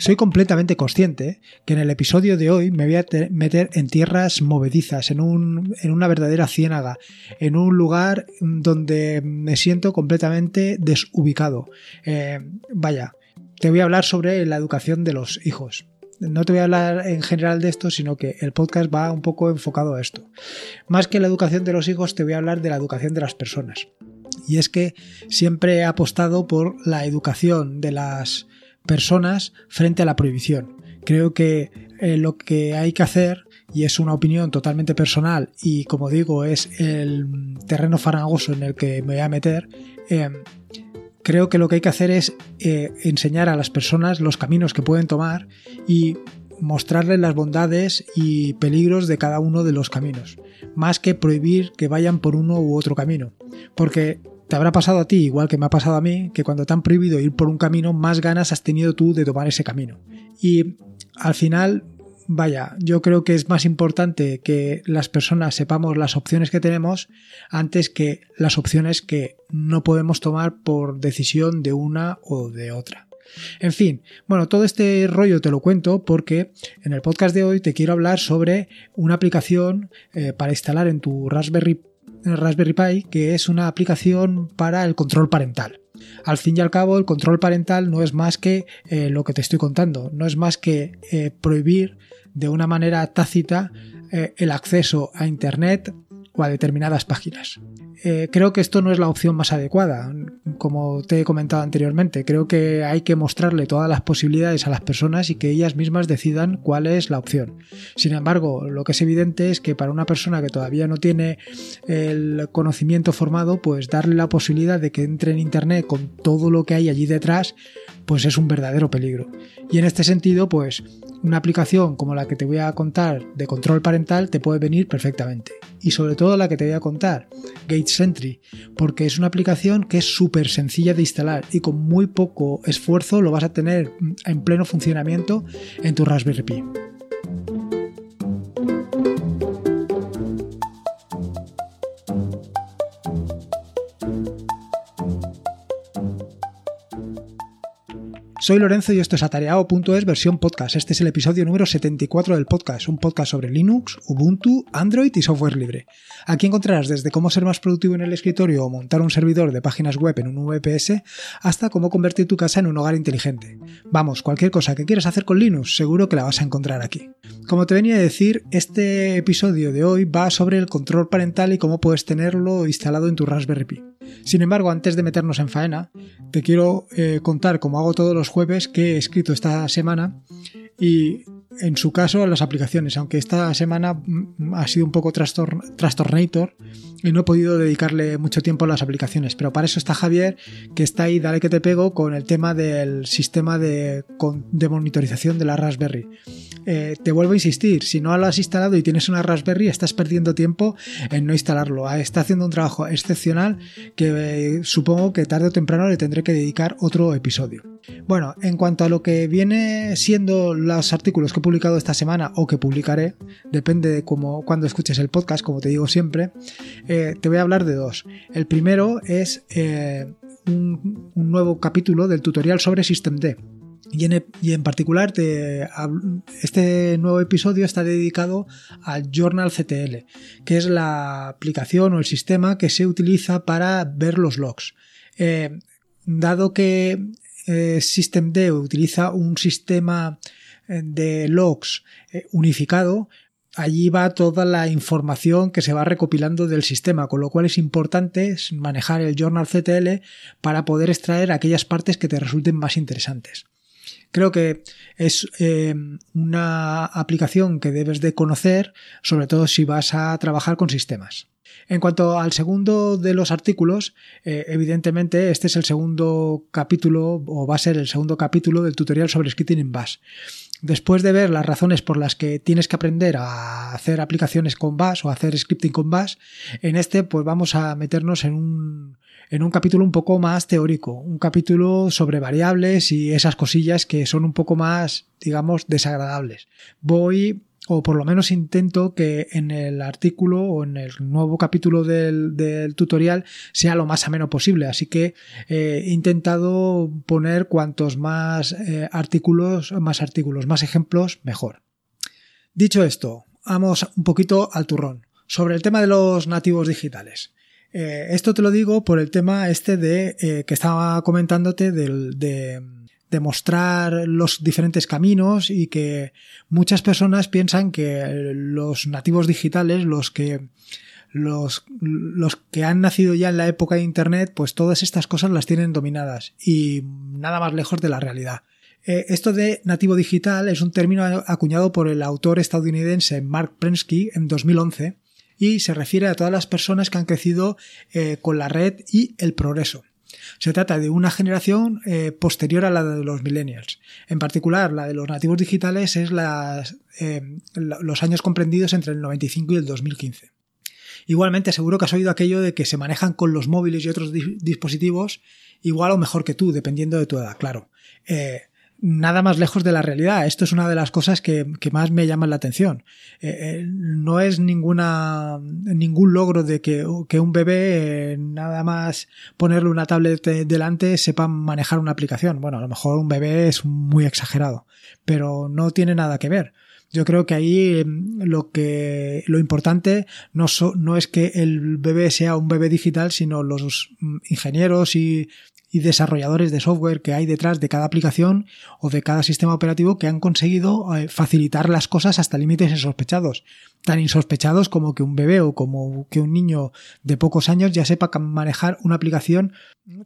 Soy completamente consciente que en el episodio de hoy me voy a meter en tierras movedizas, en, un, en una verdadera ciénaga, en un lugar donde me siento completamente desubicado. Eh, vaya, te voy a hablar sobre la educación de los hijos no te voy a hablar en general de esto, sino que el podcast va un poco enfocado a esto. Más que la educación de los hijos, te voy a hablar de la educación de las personas. Y es que siempre he apostado por la educación de las personas frente a la prohibición. Creo que eh, lo que hay que hacer, y es una opinión totalmente personal, y como digo, es el terreno farangoso en el que me voy a meter, eh, creo que lo que hay que hacer es eh, enseñar a las personas los caminos que pueden tomar y mostrarles las bondades y peligros de cada uno de los caminos, más que prohibir que vayan por uno u otro camino. Porque te habrá pasado a ti, igual que me ha pasado a mí, que cuando te han prohibido ir por un camino, más ganas has tenido tú de tomar ese camino. Y al final, vaya, yo creo que es más importante que las personas sepamos las opciones que tenemos antes que las opciones que no podemos tomar por decisión de una o de otra. En fin, bueno, todo este rollo te lo cuento porque en el podcast de hoy te quiero hablar sobre una aplicación eh, para instalar en tu Raspberry Raspberry Pi, que es una aplicación para el control parental. Al fin y al cabo, el control parental no es más que eh, lo que te estoy contando, no es más que eh, prohibir de una manera tácita eh, el acceso a Internet a determinadas páginas. Eh, creo que esto no es la opción más adecuada, como te he comentado anteriormente. Creo que hay que mostrarle todas las posibilidades a las personas y que ellas mismas decidan cuál es la opción. Sin embargo, lo que es evidente es que para una persona que todavía no tiene el conocimiento formado, pues darle la posibilidad de que entre en Internet con todo lo que hay allí detrás, pues es un verdadero peligro. Y en este sentido, pues una aplicación como la que te voy a contar de control parental te puede venir perfectamente. Y sobre todo la que te voy a contar, Gate Sentry, porque es una aplicación que es súper sencilla de instalar y con muy poco esfuerzo lo vas a tener en pleno funcionamiento en tu Raspberry Pi. Soy Lorenzo y esto es atareado.es versión podcast. Este es el episodio número 74 del podcast, un podcast sobre Linux, Ubuntu, Android y software libre. Aquí encontrarás desde cómo ser más productivo en el escritorio o montar un servidor de páginas web en un VPS hasta cómo convertir tu casa en un hogar inteligente. Vamos, cualquier cosa que quieras hacer con Linux, seguro que la vas a encontrar aquí. Como te venía a decir, este episodio de hoy va sobre el control parental y cómo puedes tenerlo instalado en tu Raspberry Pi. Sin embargo, antes de meternos en faena, te quiero eh, contar, como hago todos los que he escrito esta semana y en su caso las aplicaciones, aunque esta semana mm, ha sido un poco trastornator y no he podido dedicarle mucho tiempo a las aplicaciones, pero para eso está Javier, que está ahí, dale que te pego, con el tema del sistema de, de monitorización de la Raspberry. Eh, te vuelvo a insistir, si no lo has instalado y tienes una Raspberry, estás perdiendo tiempo en no instalarlo. Ah, está haciendo un trabajo excepcional que eh, supongo que tarde o temprano le tendré que dedicar otro episodio. Bueno, en cuanto a lo que viene siendo los artículos que he publicado esta semana o que publicaré, depende de cómo, cuando escuches el podcast, como te digo siempre, eh, te voy a hablar de dos. El primero es un, un nuevo capítulo del tutorial sobre Systemd y en, particular, este nuevo episodio está dedicado al Journal CTL, que es la aplicación o el sistema que se utiliza para ver los logs. Eh, dado que eh, SystemD utiliza un sistema eh, de logs unificado, allí va toda la información que se va recopilando del sistema, con lo cual es importante manejar el Journal CTL para poder extraer aquellas partes que te resulten más interesantes. Creo que es eh, una aplicación que debes de conocer, sobre todo si vas a trabajar con sistemas. En cuanto al segundo de los artículos, eh, evidentemente este es el segundo capítulo o va a ser el segundo capítulo del tutorial sobre scripting en Bash. Después de ver las razones por las que tienes que aprender a hacer aplicaciones con Bash o hacer scripting con Bash, en este pues vamos a meternos en un, en un capítulo un poco más teórico, un capítulo sobre variables y esas cosillas que son un poco más, digamos, desagradables. Voy o por lo menos intento que en el artículo o en el nuevo capítulo del, tutorial sea lo más ameno posible. Así que eh, he intentado poner cuantos más eh, artículos, más artículos, más ejemplos, mejor. Dicho esto, vamos un poquito al turrón. Sobre el tema de los nativos digitales. Eh, esto te lo digo por el tema este de que estaba comentándote del, de demostrar los diferentes caminos y que muchas personas piensan que los nativos digitales, los que los, los que han nacido ya en la época de Internet, pues todas estas cosas las tienen dominadas y nada más lejos de la realidad. Eh, esto de nativo digital es un término acuñado por el autor estadounidense Mark Prensky en 2011 y se refiere a todas las personas que han crecido eh, con la red y el progreso. Se trata de una generación eh, posterior a la de los millennials. En particular, la de los nativos digitales es eh, los años comprendidos entre el 95 y el 2015. Igualmente, seguro que has oído aquello de que se manejan con los móviles y otros dispositivos igual o mejor que tú, dependiendo de tu edad, claro. Eh, nada más lejos de la realidad. Esto es una de las cosas que, más me llaman la atención. Eh, eh, no es ninguna, ningún logro de que, un bebé, eh, nada más ponerle una tablet delante, sepa manejar una aplicación. Bueno, a lo mejor un bebé es muy exagerado, pero no tiene nada que ver. Yo creo que ahí lo que lo importante no, no es que el bebé sea un bebé digital, sino los mm, ingenieros y y desarrolladores de software que hay detrás de cada aplicación o de cada sistema operativo que han conseguido eh, facilitar las cosas hasta límites insospechados. Tan insospechados como que un bebé o como que un niño de pocos años ya sepa manejar una aplicación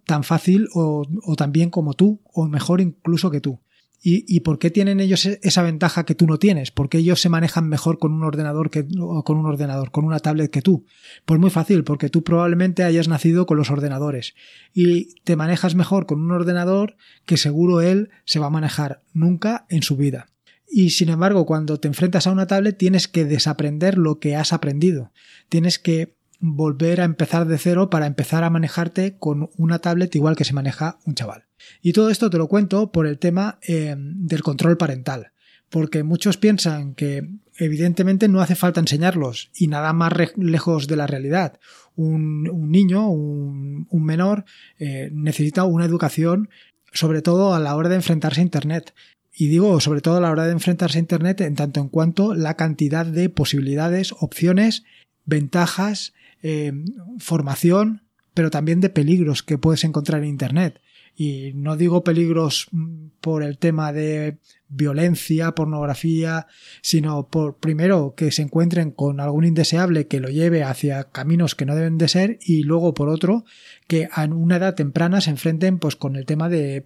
tan fácil o, o tan bien como tú o mejor incluso que tú. ¿Y, por qué tienen ellos e-, esa ventaja que tú no tienes? Porque ellos se manejan mejor con un ordenador que con un ordenador, con una tablet que tú. Pues muy fácil, porque tú probablemente hayas nacido con los ordenadores y te manejas mejor con un ordenador que seguro él se va a manejar nunca en su vida. Y sin embargo, cuando te enfrentas a una tablet tienes que desaprender lo que has aprendido. Tienes que volver a empezar de cero para empezar a manejarte con una tablet igual que se maneja un chaval. Y todo esto te lo cuento por el tema eh, del control parental, porque muchos piensan que evidentemente no hace falta enseñarlos y nada más lejos de la realidad. Un, niño, un, menor, eh, necesita una educación sobre todo a la hora de enfrentarse a Internet. Y digo sobre todo a la hora de enfrentarse a Internet en tanto en cuanto la cantidad de posibilidades, opciones, ventajas, eh, formación, pero también de peligros que puedes encontrar en Internet. Y no digo peligros mm, por el tema de violencia, pornografía, sino por primero que se encuentren con algún indeseable que lo lleve hacia caminos que no deben de ser y luego por otro que a una edad temprana se enfrenten pues con el tema de,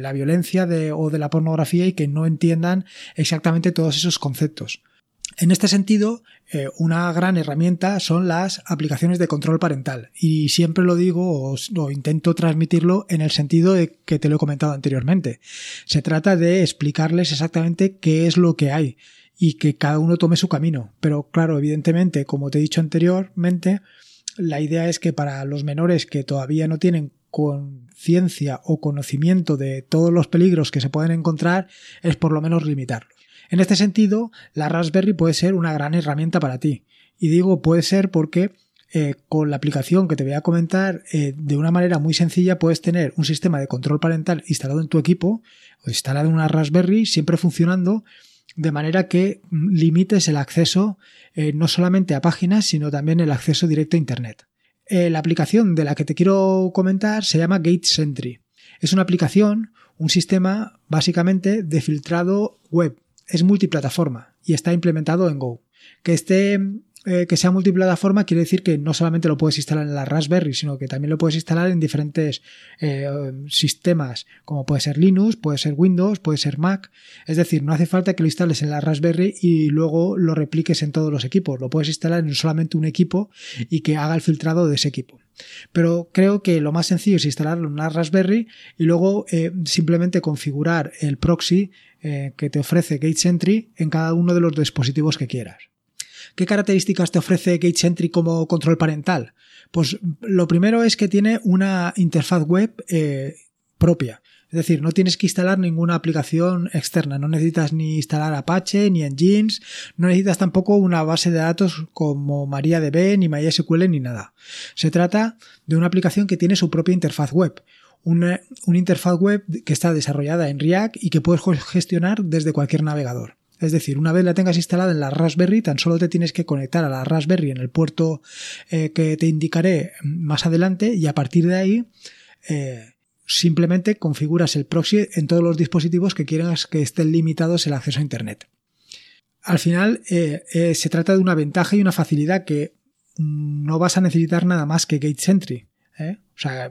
la violencia o de la pornografía y que no entiendan exactamente todos esos conceptos. En este sentido, eh, una gran herramienta son las aplicaciones de control parental y siempre lo digo o, intento transmitirlo en el sentido de que te lo he comentado anteriormente. Se trata de explicarles exactamente qué es lo que hay y que cada uno tome su camino. Pero claro, evidentemente, como te he dicho anteriormente, la idea es que para los menores que todavía no tienen conciencia o conocimiento de todos los peligros que se pueden encontrar es por lo menos limitarlos. En este sentido, la Raspberry puede ser una gran herramienta para ti. Y digo puede ser porque eh, con la aplicación que te voy a comentar, eh, de una manera muy sencilla puedes tener un sistema de control parental instalado en tu equipo o instalado en una Raspberry, siempre funcionando, de manera que mm, limites el acceso eh, no solamente a páginas, sino también el acceso directo a Internet. la aplicación de la que te quiero comentar se llama Gate Sentry. Es una aplicación, un sistema básicamente de filtrado web es multiplataforma y está implementado en Go. Que esté eh, que sea multiplataforma quiere decir que no solamente lo puedes instalar en la Raspberry, sino que también lo puedes instalar en diferentes eh, sistemas, como puede ser Linux, puede ser Windows, puede ser Mac. Es decir, no hace falta que lo instales en la Raspberry y luego lo repliques en todos los equipos. Lo puedes instalar en solamente un equipo y que haga el filtrado de ese equipo. Pero creo que lo más sencillo es instalarlo en una Raspberry y luego eh, simplemente configurar el proxy que te ofrece GateSentry en cada uno de los dispositivos que quieras. ¿Qué características te ofrece GateSentry como control parental? Pues lo primero es que tiene una interfaz web eh, propia. Es decir, no tienes que instalar ninguna aplicación externa, no necesitas ni instalar Apache, ni Engines, no necesitas tampoco una base de datos como MariaDB, ni MySQL, ni nada. Se trata de una aplicación que tiene su propia interfaz web, una, interfaz web que está desarrollada en React y que puedes gestionar desde cualquier navegador. Es decir, una vez la tengas instalada en la Raspberry, tan solo te tienes que conectar a la Raspberry en el puerto eh, que te indicaré más adelante y a partir de ahí eh, simplemente configuras el proxy en todos los dispositivos que quieras que estén limitados el acceso a Internet. Al final eh, se trata de una ventaja y una facilidad que no vas a necesitar nada más que GateSentry. ¿Eh? O sea,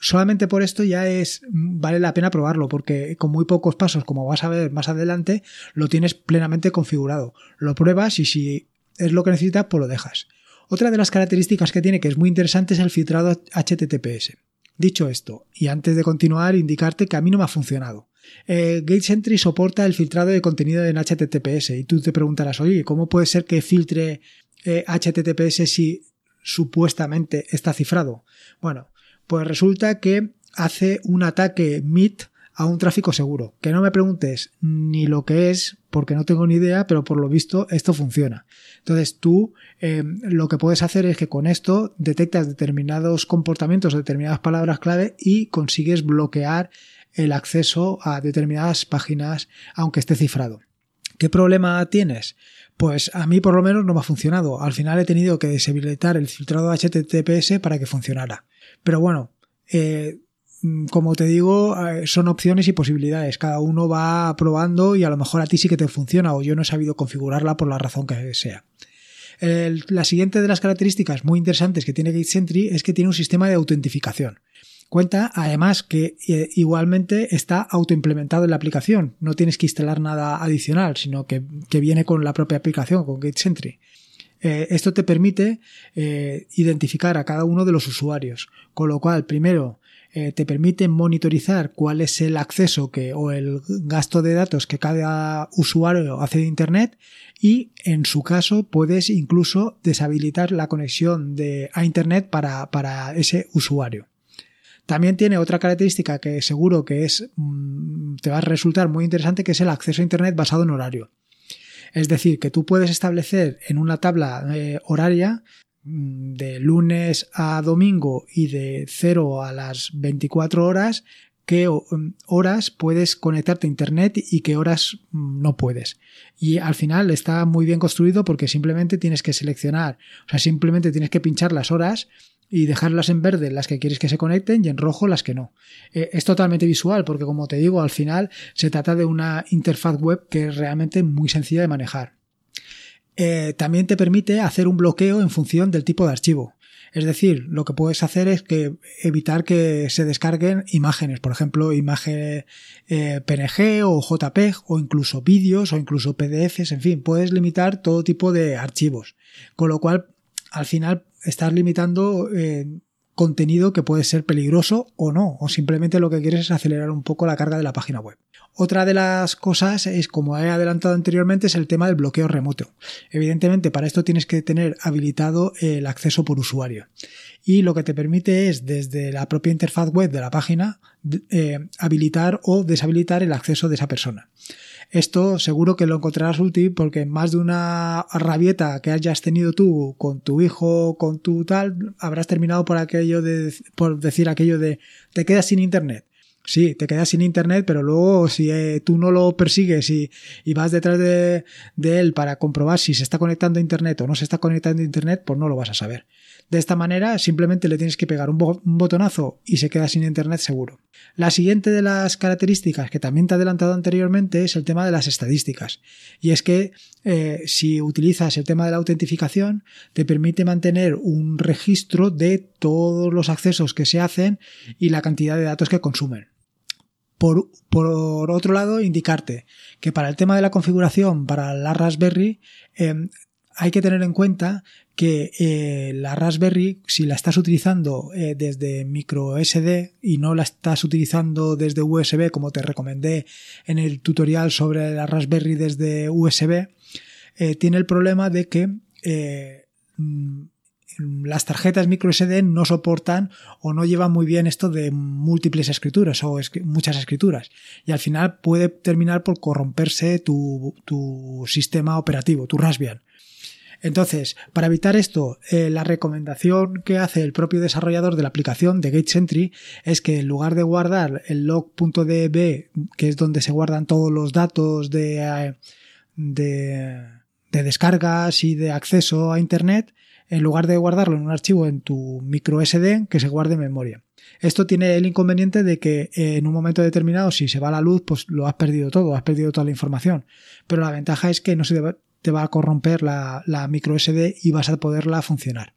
solamente por esto ya es vale la pena probarlo, porque con muy pocos pasos, como vas a ver más adelante, lo tienes plenamente configurado. Lo pruebas y si es lo que necesitas, pues lo dejas. Otra de las características que tiene que es muy interesante es el filtrado HTTPS. Dicho esto, y antes de continuar, indicarte que a mí no me ha funcionado. Eh, GateSentry soporta el filtrado de contenido en HTTPS y tú te preguntarás, oye, ¿cómo puede ser que filtre HTTPS eh, si supuestamente está cifrado? Bueno, pues resulta que hace un ataque MIT a un tráfico seguro. Que no me preguntes ni lo que es, porque no tengo ni idea, pero por lo visto esto funciona. Entonces tú eh, lo que puedes hacer es que con esto detectas determinados comportamientos, determinadas palabras clave y consigues bloquear el acceso a determinadas páginas aunque esté cifrado. ¿Qué problema tienes? Pues a mí por lo menos no me ha funcionado. Al final he tenido que deshabilitar el filtrado HTTPS para que funcionara. Pero bueno, eh, como te digo, eh, son opciones y posibilidades. Cada uno va probando y a lo mejor a ti sí que te funciona o yo no he sabido configurarla por la razón que sea. la siguiente de las características muy interesantes que tiene GateSentry es que tiene un sistema de autentificación. Cuenta además que eh, igualmente está autoimplementado en la aplicación. No tienes que instalar nada adicional, sino que, viene con la propia aplicación, con GateSentry. Eh, esto te permite eh, identificar a cada uno de los usuarios, con lo cual, primero, te permite monitorizar cuál es el acceso que, o el gasto de datos que cada usuario hace de Internet y, en su caso, puedes incluso deshabilitar la conexión de, a Internet para, para ese usuario. También tiene otra característica que seguro que es mm, te va a resultar muy interesante, que es el acceso a Internet basado en horario. Es decir, que tú puedes establecer en una tabla eh, horaria mm, de lunes a domingo y de 0 a las 24 horas qué mm, horas puedes conectarte a internet y qué horas no puedes. Y al final está muy bien construido porque simplemente tienes que seleccionar, o sea, simplemente tienes que pinchar las horas y dejarlas en verde las que quieres que se conecten y en rojo las que no. Eh, es totalmente visual porque como te digo, al final se trata de una interfaz web que es realmente muy sencilla de manejar. Eh, también te permite hacer un bloqueo en función del tipo de archivo. Es decir, lo que puedes hacer es que evitar que se descarguen imágenes, por ejemplo, imagen eh, PNG o JPEG o incluso vídeos o incluso PDFs, en fin, puedes limitar todo tipo de archivos. Con lo cual, al final estás limitando eh, contenido que puede ser peligroso o no, o simplemente lo que quieres es acelerar un poco la carga de la página web. Otra de las cosas es, como he adelantado anteriormente, es el tema del bloqueo remoto. Evidentemente, para esto tienes que tener habilitado el acceso por usuario. Y lo que te permite es, desde la propia interfaz web de la página, eh, habilitar o deshabilitar el acceso de esa persona. Esto seguro que lo encontrarás útil porque más de una rabieta que hayas tenido tú con tu hijo, con tu tal, habrás terminado por aquello de, por decir aquello de te quedas sin internet. Sí, te quedas sin internet, pero luego si eh, tú no lo persigues y, vas detrás de, de, él para comprobar si se está conectando a internet o no se está conectando a internet, pues no lo vas a saber. De esta manera simplemente le tienes que pegar un, botonazo y se queda sin internet seguro. La siguiente de las características que también te he adelantado anteriormente es el tema de las estadísticas. Y es que eh, si utilizas el tema de la autentificación, te permite mantener un registro de todos los accesos que se hacen y la cantidad de datos que consumen. Por, otro lado, indicarte que para el tema de la configuración para la Raspberry em, hay que tener en cuenta que eh, la Raspberry, si la estás utilizando eh, desde micro SD y no la estás utilizando desde USB, como te recomendé en el tutorial sobre la Raspberry desde USB, eh, tiene el problema de que mm, las tarjetas micro SD no soportan o no llevan muy bien esto de múltiples escrituras o muchas escrituras. Y al final puede terminar por corromperse tu, tu sistema operativo, tu Raspbian. Entonces, para evitar esto, eh, la recomendación que hace el propio desarrollador de la aplicación de GateSentry es que en lugar de guardar el log.db, que es donde se guardan todos los datos de, eh, de, de descargas y de acceso a Internet, en lugar de guardarlo en un archivo en tu micro SD, que se guarde en memoria. Esto tiene el inconveniente de que en un momento determinado, si se va la luz, pues lo has perdido todo, has perdido toda la información. Pero la ventaja es que no se te va a corromper la, micro SD y vas a poderla funcionar.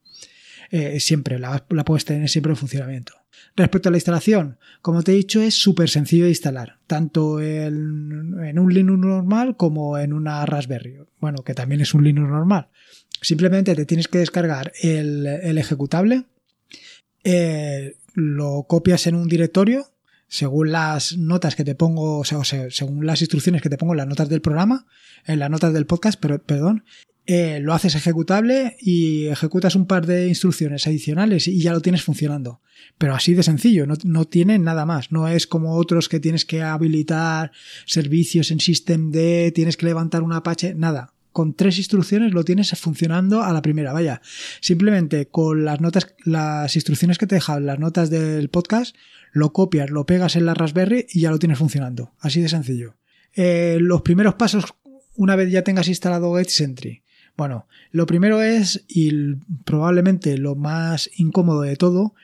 Eh, siempre, la, puedes tener siempre en funcionamiento. Respecto a la instalación, como te he dicho, es súper sencillo de instalar, tanto en, un Linux normal como en una Raspberry. Bueno, que también es un Linux normal. Simplemente te tienes que descargar el, el ejecutable, eh, lo copias en un directorio según las notas que te pongo, o sea, según las instrucciones que te pongo en las notas del programa, en las notas del podcast, pero, perdón, eh, lo haces ejecutable y ejecutas un par de instrucciones adicionales y ya lo tienes funcionando. Pero así de sencillo, no, no tiene nada más. No es como otros que tienes que habilitar servicios en systemd, tienes que levantar un Apache, nada con tres instrucciones lo tienes funcionando a la primera. Vaya, simplemente con las notas, las instrucciones que te dejan las notas del podcast, lo copias, lo pegas en la Raspberry y ya lo tienes funcionando. Así de sencillo. Eh, los primeros pasos, una vez ya tengas instalado GetSentry. Bueno, lo primero es, y probablemente lo más incómodo de todo,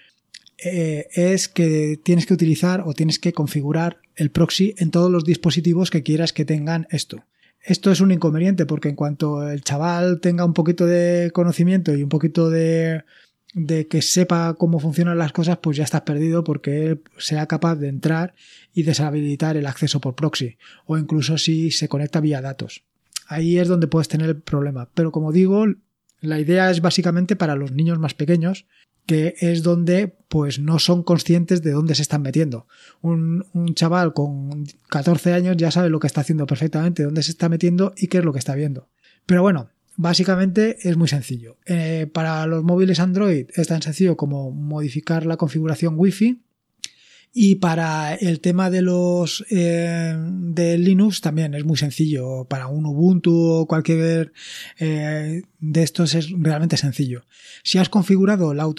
eh, es que tienes que utilizar o tienes que configurar el proxy en todos los dispositivos que quieras que tengan esto. Esto es un inconveniente porque en cuanto el chaval tenga un poquito de conocimiento y un poquito de, de que sepa cómo funcionan las cosas, pues ya estás perdido porque él sea capaz de entrar y deshabilitar el acceso por proxy o incluso si se conecta vía datos. Ahí es donde puedes tener el problema. Pero como digo, la idea es básicamente para los niños más pequeños que es donde pues no son conscientes de dónde se están metiendo. Un, chaval con 14 años ya sabe lo que está haciendo perfectamente, dónde se está metiendo y qué es lo que está viendo. Pero bueno, básicamente es muy sencillo. Eh, para los móviles Android es tan sencillo como modificar la configuración Wi-Fi y para el tema de los eh, de Linux también es muy sencillo. Para un Ubuntu o cualquier eh, de estos es realmente sencillo. Si has configurado la,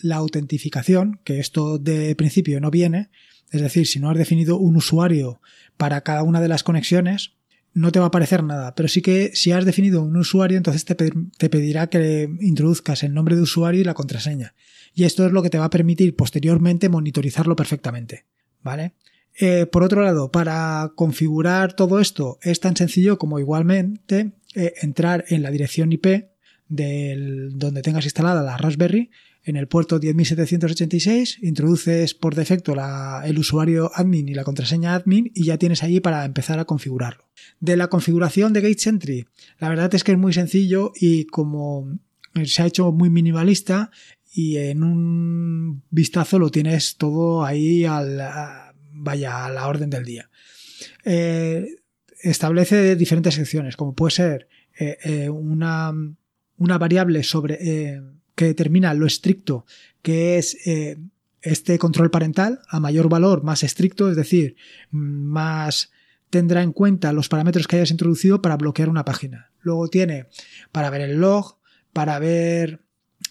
la autentificación, que esto de principio no viene, es decir, si no has definido un usuario para cada una de las conexiones, no te va a aparecer nada, pero sí que si has definido un usuario, entonces te, te pedirá que introduzcas el nombre de usuario y la contraseña y esto es lo que te va a permitir posteriormente monitorizarlo perfectamente. ¿Vale? Eh, por otro lado, para configurar todo esto es tan sencillo como igualmente eh, entrar en la dirección IP del, donde tengas instalada la Raspberry en el puerto 10.786, introduces por defecto el usuario admin y la contraseña admin y ya tienes allí para empezar a configurarlo. De la configuración de GateSentry, la verdad es que es muy sencillo y como se ha hecho muy minimalista, y en un vistazo lo tienes todo ahí al, vaya a la orden del día. Eh, establece diferentes secciones, como puede ser eh, eh, una, una, variable sobre que determina lo estricto que es este control parental, a mayor valor, más estricto, es decir, más tendrá en cuenta los parámetros que hayas introducido para bloquear una página. Luego tiene para ver el log, para ver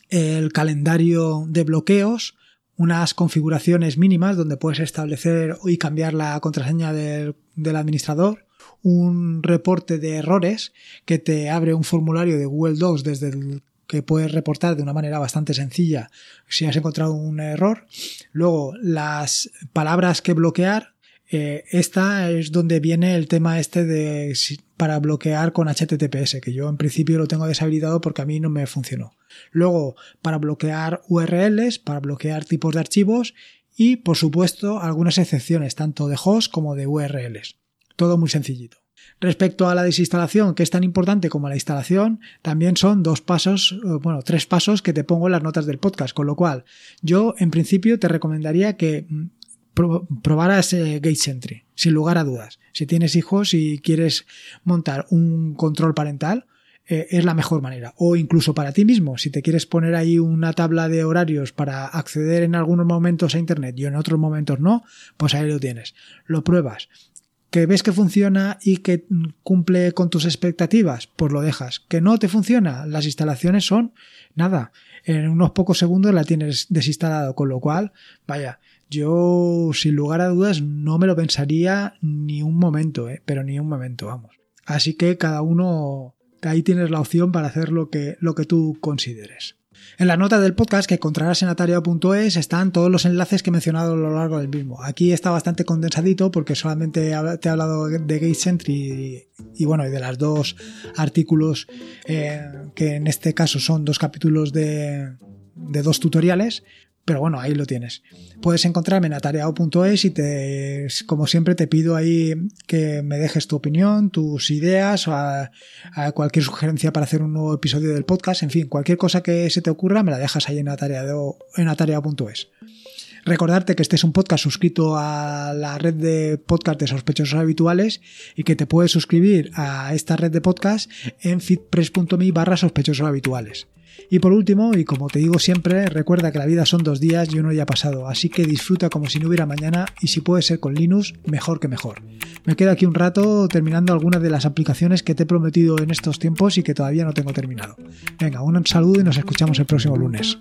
el calendario de bloqueos, unas configuraciones mínimas donde puedes establecer y cambiar la contraseña del, administrador, un reporte de errores que te abre un formulario de Google Docs desde el que puedes reportar de una manera bastante sencilla si has encontrado un error. Luego, las palabras que bloquear. Eh, esta es donde viene el tema este de para bloquear con HTTPS, que yo en principio lo tengo deshabilitado porque a mí no me funcionó. Luego, para bloquear URLs, para bloquear tipos de archivos y, por supuesto, algunas excepciones, tanto de host como de URLs. Todo muy sencillito. Respecto a la desinstalación, que es tan importante como la instalación, también son dos pasos, eh, bueno, tres pasos que te pongo en las notas del podcast, con lo cual yo en principio te recomendaría que probaras eh, GateSentry, sin lugar a dudas. Si tienes hijos y quieres montar un control parental, eh, es la mejor manera. O incluso para ti mismo, si te quieres poner ahí una tabla de horarios para acceder en algunos momentos a Internet y en otros momentos no, pues ahí lo tienes. Lo pruebas. Que ves que funciona y que cumple con tus expectativas, pues lo dejas. Que no te funciona, las instalaciones son nada. En unos pocos segundos la tienes desinstalado, con lo cual, vaya, yo sin lugar a dudas no me lo pensaría ni un momento, ¿eh? pero ni un momento, vamos. Así que cada uno ahí tienes la opción para hacer lo que, lo que tú consideres. En la nota del podcast que encontrarás en atario.es están todos los enlaces que he mencionado a lo largo del mismo. Aquí está bastante condensadito porque solamente te he hablado de Gate Sentry y, bueno, de las dos artículos eh, que en este caso son dos capítulos de, de dos tutoriales. Pero bueno, ahí lo tienes. Puedes encontrarme en atareado.es y te, como siempre te pido ahí que me dejes tu opinión, tus ideas, o cualquier sugerencia para hacer un nuevo episodio del podcast, en fin, cualquier cosa que se te ocurra me la dejas ahí en atareado.es. En Recordarte que este es un podcast suscrito a la red de podcast de sospechosos habituales y que te puedes suscribir a esta red de podcast en fitpress.me barra sospechosos habituales. Y por último, y como te digo siempre, recuerda que la vida son dos días y uno ya ha pasado, así que disfruta como si no hubiera mañana y si puede ser con Linux, mejor que mejor. Me quedo aquí un rato terminando algunas de las aplicaciones que te he prometido en estos tiempos y que todavía no tengo terminado. Venga, un saludo y nos escuchamos el próximo lunes.